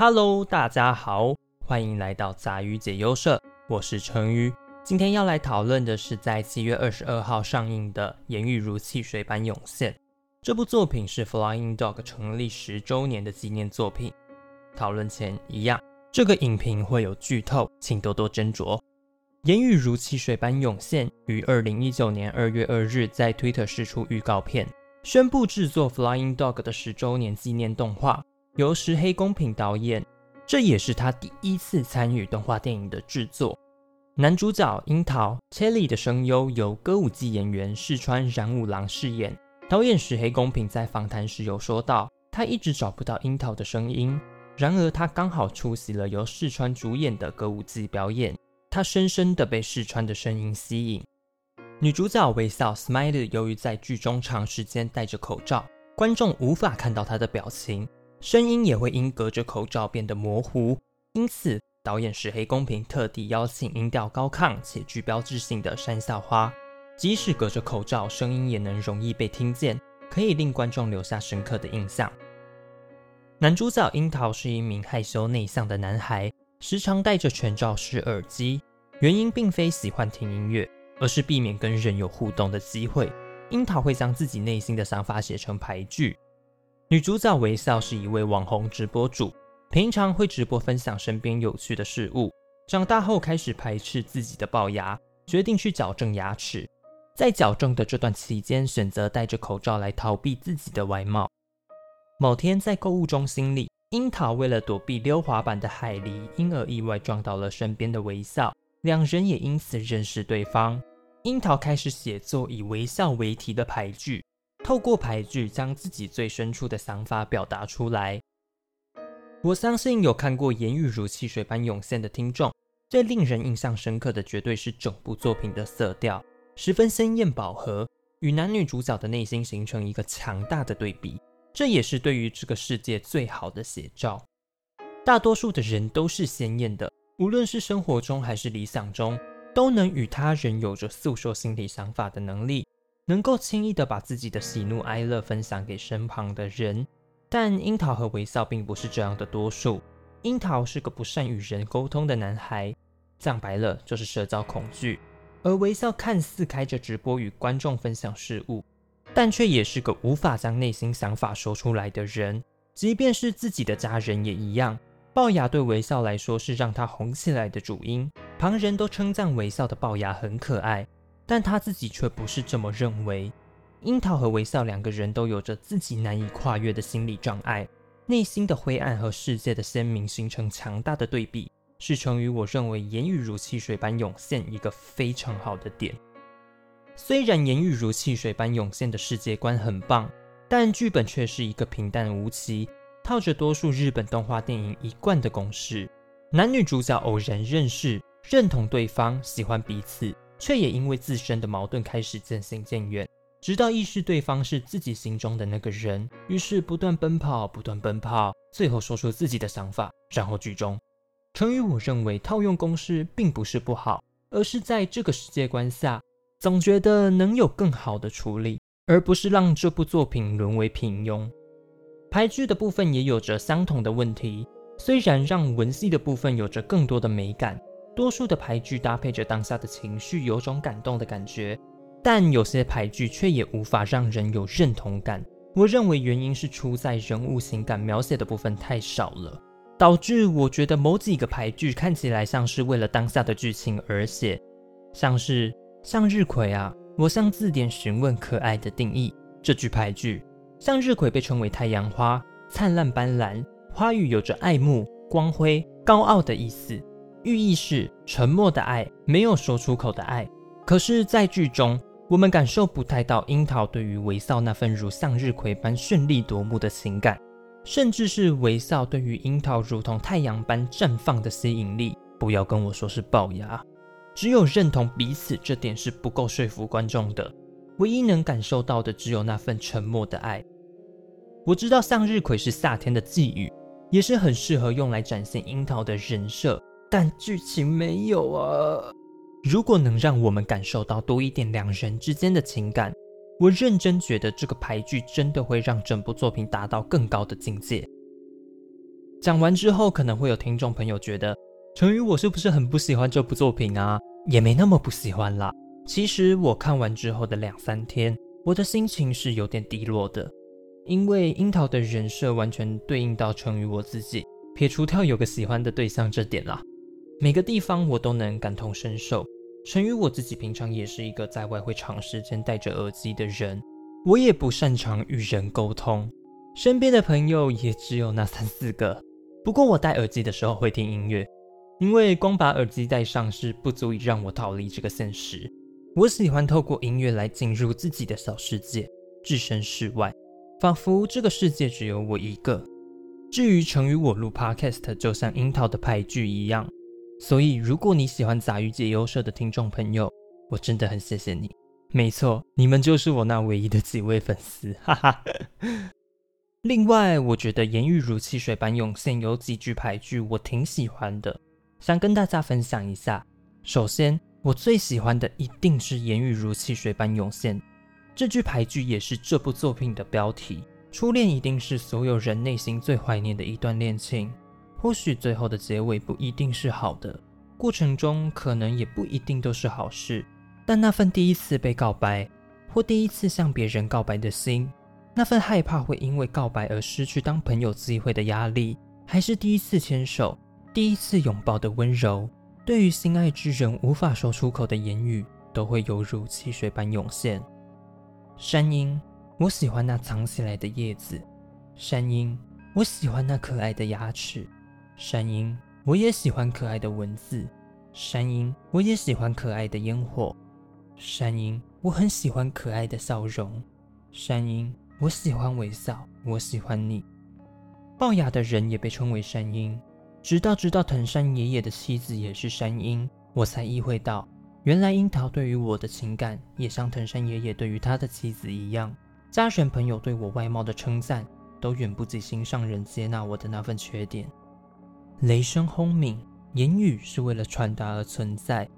Hello，大家好，欢迎来到杂鱼解忧社，我是陈鱼。今天要来讨论的是在七月二十二号上映的《言语如汽水般涌现》。这部作品是 Flying Dog 成立十周年的纪念作品。讨论前一样，这个影评会有剧透，请多多斟酌。《言语如汽水般涌现》于二零一九年二月二日在 Twitter 释出预告片，宣布制作 Flying Dog 的十周年纪念动画，由石黑公平导演。这也是他第一次参与动画电影的制作。男主角樱桃 Cherry 的声优由歌舞伎演员四川染五郎饰演。导演石黑公平在访谈时有说到，他一直找不到樱桃的声音，然而他刚好出席了由四川主演的歌舞伎表演，他深深的被四川的声音吸引。女主角微笑 Smiley 由于在剧中长时间戴着口罩，观众无法看到她的表情，声音也会因隔着口罩变得模糊，因此导演石黑公平特地邀请音调高亢且具标志性的山下花。即使隔着口罩，声音也能容易被听见，可以令观众留下深刻的印象。男主角樱桃是一名害羞内向的男孩，时常戴着全罩式耳机，原因并非喜欢听音乐，而是避免跟人有互动的机会。樱桃会将自己内心的想法写成牌句。女主角微笑是一位网红直播主，平常会直播分享身边有趣的事物。长大后开始排斥自己的龅牙，决定去矫正牙齿。在矫正的这段期间，选择戴着口罩来逃避自己的外貌。某天在购物中心里，樱桃为了躲避溜滑板的海狸，因而意外撞到了身边的微笑，两人也因此认识对方。樱桃开始写作以微笑为题的牌句，透过牌句将自己最深处的想法表达出来。我相信有看过《言语如汽水般涌现》的听众，最令人印象深刻的绝对是整部作品的色调。十分鲜艳饱和，与男女主角的内心形成一个强大的对比，这也是对于这个世界最好的写照。大多数的人都是鲜艳的，无论是生活中还是理想中，都能与他人有着诉说心理想法的能力，能够轻易的把自己的喜怒哀乐分享给身旁的人。但樱桃和微笑并不是这样的多数。樱桃是个不善与人沟通的男孩，讲白了就是社交恐惧。而微笑看似开着直播与观众分享事物，但却也是个无法将内心想法说出来的人。即便是自己的家人也一样。龅牙对微笑来说是让他红起来的主因，旁人都称赞微笑的龅牙很可爱，但他自己却不是这么认为。樱桃和微笑两个人都有着自己难以跨越的心理障碍，内心的灰暗和世界的鲜明形成强大的对比。是成于我认为言语如汽水般涌现一个非常好的点。虽然言语如汽水般涌现的世界观很棒，但剧本却是一个平淡无奇、套着多数日本动画电影一贯的公式：男女主角偶然认识、认同对方、喜欢彼此，却也因为自身的矛盾开始渐行渐远，直到意识对方是自己心中的那个人，于是不断奔跑、不断奔跑，最后说出自己的想法，然后剧终。成语，我认为套用公式并不是不好，而是在这个世界观下，总觉得能有更好的处理，而不是让这部作品沦为平庸。排剧的部分也有着相同的问题，虽然让文戏的部分有着更多的美感，多数的排剧搭配着当下的情绪，有种感动的感觉，但有些排剧却也无法让人有认同感。我认为原因是出在人物情感描写的部分太少了。导致我觉得某几个牌剧看起来像是为了当下的剧情而写，像是向日葵啊，我向字典询问可爱的定义。这句牌剧，向日葵被称为太阳花，灿烂斑斓，花语有着爱慕、光辉、高傲的意思，寓意是沉默的爱，没有说出口的爱。可是，在剧中，我们感受不太到樱桃对于微笑那份如向日葵般绚丽夺目的情感。甚至是微笑对于樱桃如同太阳般绽放的吸引力，不要跟我说是龅牙，只有认同彼此这点是不够说服观众的。唯一能感受到的只有那份沉默的爱。我知道向日葵是夏天的寄语，也是很适合用来展现樱桃的人设，但剧情没有啊。如果能让我们感受到多一点两人之间的情感。我认真觉得这个排剧真的会让整部作品达到更高的境界。讲完之后，可能会有听众朋友觉得，成宇我是不是很不喜欢这部作品啊？也没那么不喜欢啦。其实我看完之后的两三天，我的心情是有点低落的，因为樱桃的人设完全对应到成宇我自己，撇除掉有个喜欢的对象这点啦，每个地方我都能感同身受。成宇我自己平常也是一个在外会长时间戴着耳机的人，我也不擅长与人沟通，身边的朋友也只有那三四个。不过我戴耳机的时候会听音乐，因为光把耳机戴上是不足以让我逃离这个现实。我喜欢透过音乐来进入自己的小世界，置身事外，仿佛这个世界只有我一个。至于成与我录 Podcast，就像樱桃的牌剧一样。所以，如果你喜欢杂鱼解忧社的听众朋友，我真的很谢谢你。没错，你们就是我那唯一的几位粉丝，哈哈。另外，我觉得《言语如汽水般涌现》有几句排句我挺喜欢的，想跟大家分享一下。首先，我最喜欢的一定是《言语如汽水般涌现》这句排句，也是这部作品的标题。初恋一定是所有人内心最怀念的一段恋情，或许最后的结尾不一定是好的，过程中可能也不一定都是好事，但那份第一次被告白，或第一次向别人告白的心。那份害怕会因为告白而失去当朋友机会的压力，还是第一次牵手、第一次拥抱的温柔，对于心爱之人无法说出口的言语，都会犹如汽水般涌现。山鹰，我喜欢那藏起来的叶子；山鹰，我喜欢那可爱的牙齿；山鹰，我也喜欢可爱的文字；山鹰，我也喜欢可爱的烟火；山鹰，我很喜欢可爱的笑容；山鹰。我喜欢微笑，我喜欢你。龅牙的人也被称为山鹰，直到知道藤山爷爷的妻子也是山鹰，我才意会到，原来樱桃对于我的情感也像藤山爷爷对于他的妻子一样。家人朋友对我外貌的称赞，都远不及心上人接纳我的那份缺点。雷声轰鸣，言语是为了传达而存在。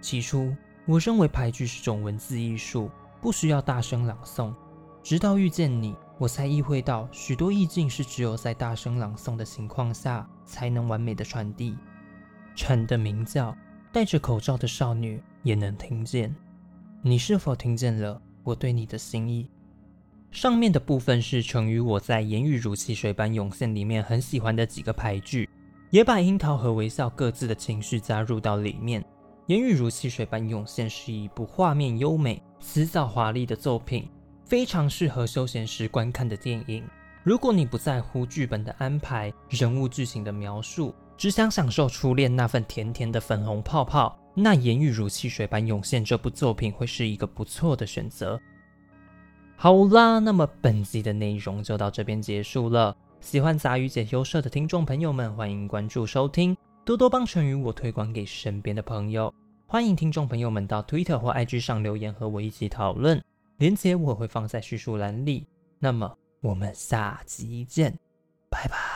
起初，我认为牌句是种文字艺术，不需要大声朗诵。直到遇见你，我才意会到许多意境是只有在大声朗诵的情况下才能完美的传递。蝉的鸣叫，戴着口罩的少女也能听见。你是否听见了我对你的心意？上面的部分是成于我在言语如汽水般涌现里面很喜欢的几个牌句，也把樱桃和微笑各自的情绪加入到里面。言语如汽水般涌现是一部画面优美、辞藻华丽的作品。非常适合休闲时观看的电影。如果你不在乎剧本的安排、人物剧情的描述，只想享受初恋那份甜甜的粉红泡泡，那《言语如汽水般涌现》这部作品会是一个不错的选择。好啦，那么本集的内容就到这边结束了。喜欢杂鱼解忧社的听众朋友们，欢迎关注收听，多多帮成语我推广给身边的朋友。欢迎听众朋友们到 Twitter 或 IG 上留言和我一起讨论。连接我会放在叙述栏里，那么我们下期见，拜拜。